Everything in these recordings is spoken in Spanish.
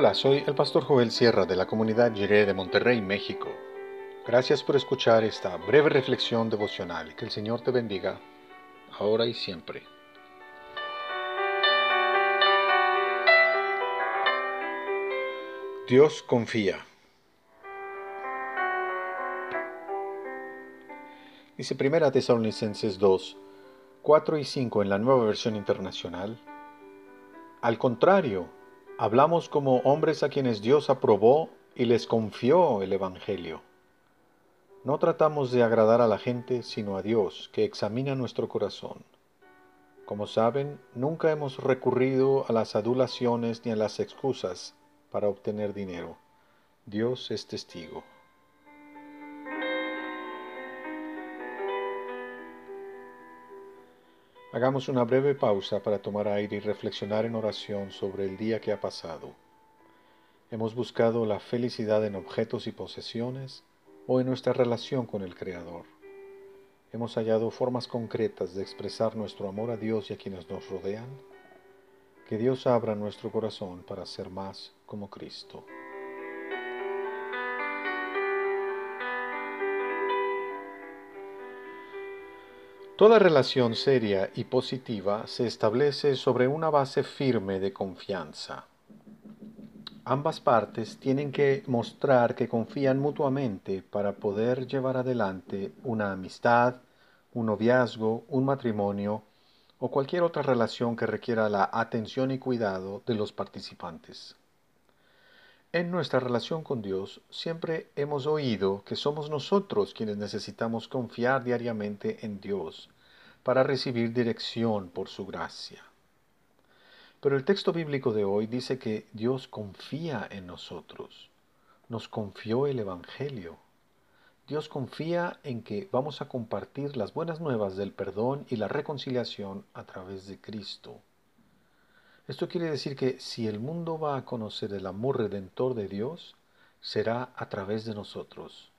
Hola, soy el pastor Joel Sierra de la comunidad Jiré de Monterrey, México. Gracias por escuchar esta breve reflexión devocional. Que el Señor te bendiga, ahora y siempre. Dios confía. Dice Primera Tesalonicenses 2, 4 y 5 en la nueva versión internacional. Al contrario, hablamos como hombres a quienes Dios aprobó y les confió el Evangelio. No tratamos de agradar a la gente, sino a Dios, que examina nuestro corazón. Como saben, nunca hemos recurrido a las adulaciones ni a las excusas para obtener dinero. Dios es testigo. Hagamos una breve pausa para tomar aire y reflexionar en oración sobre el día que ha pasado. Hemos buscado la felicidad en objetos y posesiones o en nuestra relación con el Creador. Hemos hallado formas concretas de expresar nuestro amor a Dios y a quienes nos rodean. Que Dios abra nuestro corazón para ser más como Cristo. Toda relación seria y positiva se establece sobre una base firme de confianza. Ambas partes tienen que mostrar que confían mutuamente para poder llevar adelante una amistad, un noviazgo, un matrimonio o cualquier otra relación que requiera la atención y cuidado de los participantes. En nuestra relación con Dios siempre hemos oído que somos nosotros quienes necesitamos confiar diariamente en Dios para recibir dirección por su gracia. Pero el texto bíblico de hoy dice que Dios confía en nosotros, nos confió el Evangelio. Dios confía en que vamos a compartir las buenas nuevas del perdón y la reconciliación a través de Cristo. Esto quiere decir que si el mundo va a conocer el amor redentor de Dios, será a través de nosotros.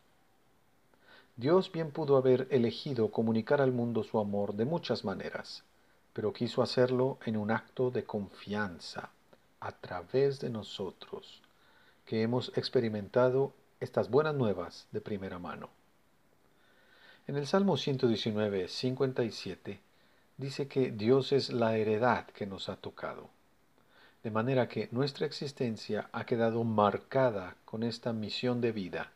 Dios bien pudo haber elegido comunicar al mundo su amor de muchas maneras, pero quiso hacerlo en un acto de confianza, a través de nosotros, que hemos experimentado estas buenas nuevas de primera mano. En el Salmo 119, 57, dice que Dios es la heredad que nos ha tocado, de manera que nuestra existencia ha quedado marcada con esta misión de vida,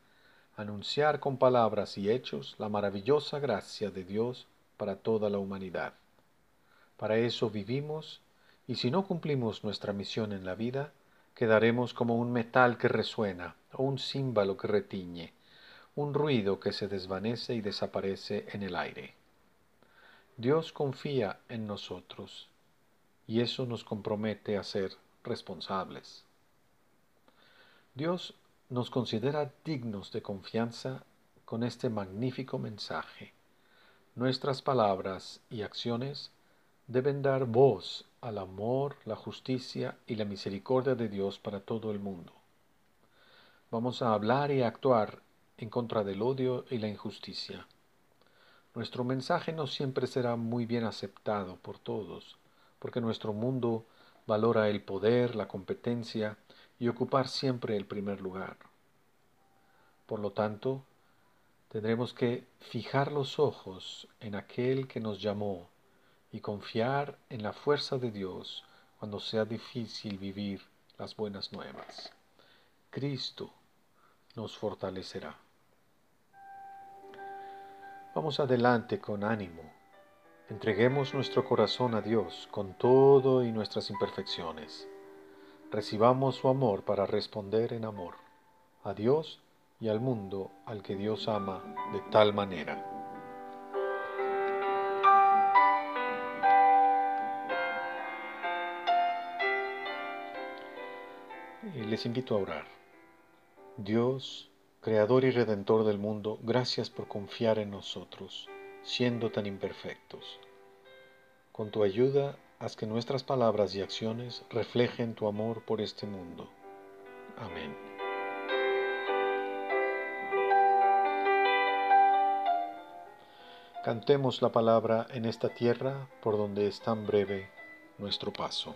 anunciar con palabras y hechos la maravillosa gracia de Dios para toda la humanidad. Para eso vivimos, y si no cumplimos nuestra misión en la vida, quedaremos como un metal que resuena o un címbalo que retiñe, un ruido que se desvanece y desaparece en el aire. Dios confía en nosotros, y eso nos compromete a ser responsables. Dios nos considera dignos de confianza con este magnífico mensaje. Nuestras palabras y acciones deben dar voz al amor, la justicia y la misericordia de Dios para todo el mundo. Vamos a hablar y actuar en contra del odio y la injusticia. Nuestro mensaje no siempre será muy bien aceptado por todos, porque nuestro mundo valora el poder, la competencia y ocupar siempre el primer lugar. Por lo tanto, tendremos que fijar los ojos en aquel que nos llamó y confiar en la fuerza de Dios cuando sea difícil vivir las buenas nuevas. Cristo nos fortalecerá. Vamos adelante con ánimo. Entreguemos nuestro corazón a Dios con todo y nuestras imperfecciones recibamos su amor para responder en amor a Dios y al mundo al que Dios ama de tal manera. Y les invito a orar. Dios, Creador y Redentor del mundo, gracias por confiar en nosotros, siendo tan imperfectos. Con tu ayuda haz que nuestras palabras y acciones reflejen tu amor por este mundo. Amén. Cantemos la palabra en esta tierra por donde es tan breve nuestro paso.